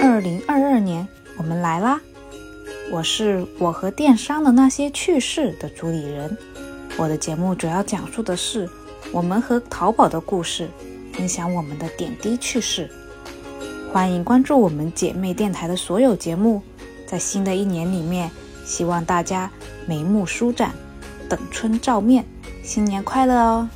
二零二二年我们来啦。我是我和电商的那些趣事的主理人。我的节目主要讲述的是我们和淘宝的故事分享我们的点滴趣事。欢迎关注我们姐妹电台的所有节目。在新的一年里面希望大家眉目舒展等春照面。新年快乐哦！